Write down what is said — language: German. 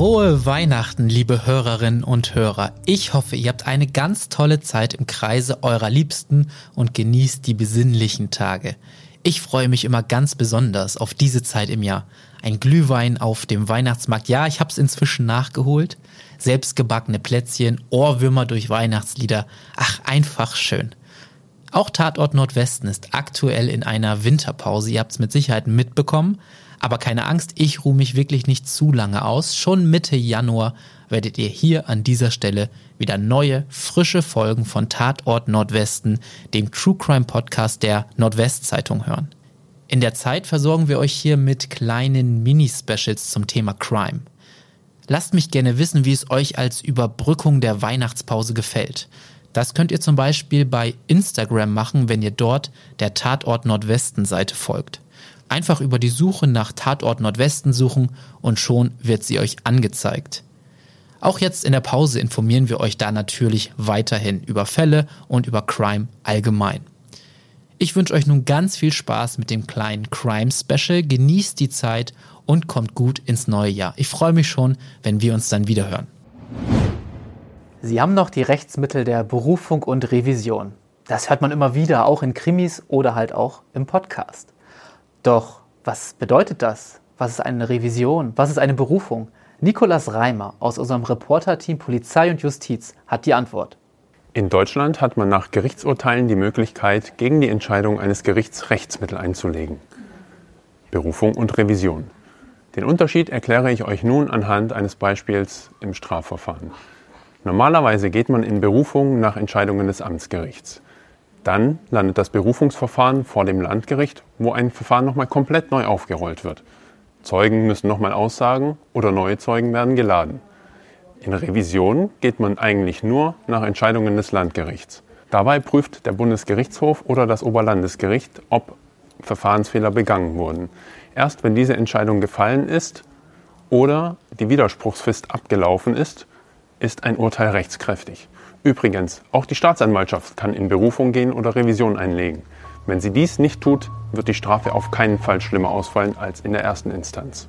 Frohe Weihnachten, liebe Hörerinnen und Hörer. Ich hoffe, ihr habt eine ganz tolle Zeit im Kreise eurer Liebsten und genießt die besinnlichen Tage. Ich freue mich immer ganz besonders auf diese Zeit im Jahr. Ein Glühwein auf dem Weihnachtsmarkt. Ja, ich habe es inzwischen nachgeholt. Selbstgebackene Plätzchen, Ohrwürmer durch Weihnachtslieder. Ach, einfach schön. Auch Tatort Nordwesten ist aktuell in einer Winterpause. Ihr habt es mit Sicherheit mitbekommen. Aber keine Angst, ich ruhe mich wirklich nicht zu lange aus. Schon Mitte Januar werdet ihr hier an dieser Stelle wieder neue, frische Folgen von Tatort Nordwesten, dem True Crime Podcast der Nordwestzeitung hören. In der Zeit versorgen wir euch hier mit kleinen Mini-Specials zum Thema Crime. Lasst mich gerne wissen, wie es euch als Überbrückung der Weihnachtspause gefällt. Das könnt ihr zum Beispiel bei Instagram machen, wenn ihr dort der Tatort Nordwesten Seite folgt. Einfach über die Suche nach Tatort Nordwesten suchen und schon wird sie euch angezeigt. Auch jetzt in der Pause informieren wir euch da natürlich weiterhin über Fälle und über Crime allgemein. Ich wünsche euch nun ganz viel Spaß mit dem kleinen Crime Special. Genießt die Zeit und kommt gut ins neue Jahr. Ich freue mich schon, wenn wir uns dann wieder hören. Sie haben noch die Rechtsmittel der Berufung und Revision. Das hört man immer wieder, auch in Krimis oder halt auch im Podcast. Doch was bedeutet das? Was ist eine Revision? Was ist eine Berufung? Nikolas Reimer aus unserem Reporterteam Polizei und Justiz hat die Antwort. In Deutschland hat man nach Gerichtsurteilen die Möglichkeit, gegen die Entscheidung eines Gerichts Rechtsmittel einzulegen. Berufung und Revision. Den Unterschied erkläre ich euch nun anhand eines Beispiels im Strafverfahren. Normalerweise geht man in Berufung nach Entscheidungen des Amtsgerichts. Dann landet das Berufungsverfahren vor dem Landgericht, wo ein Verfahren nochmal komplett neu aufgerollt wird. Zeugen müssen nochmal aussagen oder neue Zeugen werden geladen. In Revision geht man eigentlich nur nach Entscheidungen des Landgerichts. Dabei prüft der Bundesgerichtshof oder das Oberlandesgericht, ob Verfahrensfehler begangen wurden. Erst wenn diese Entscheidung gefallen ist oder die Widerspruchsfrist abgelaufen ist, ist ein Urteil rechtskräftig. Übrigens, auch die Staatsanwaltschaft kann in Berufung gehen oder Revision einlegen. Wenn sie dies nicht tut, wird die Strafe auf keinen Fall schlimmer ausfallen als in der ersten Instanz.